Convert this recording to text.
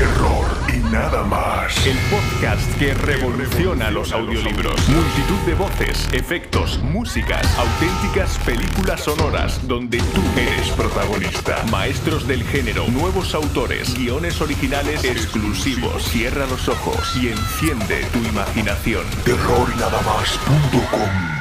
Terror y nada más. El podcast que revoluciona los audiolibros. Multitud de voces, efectos, músicas, auténticas películas sonoras donde tú eres protagonista. Maestros del género, nuevos autores, guiones originales exclusivos. Cierra los ojos y enciende tu imaginación. Terror más.com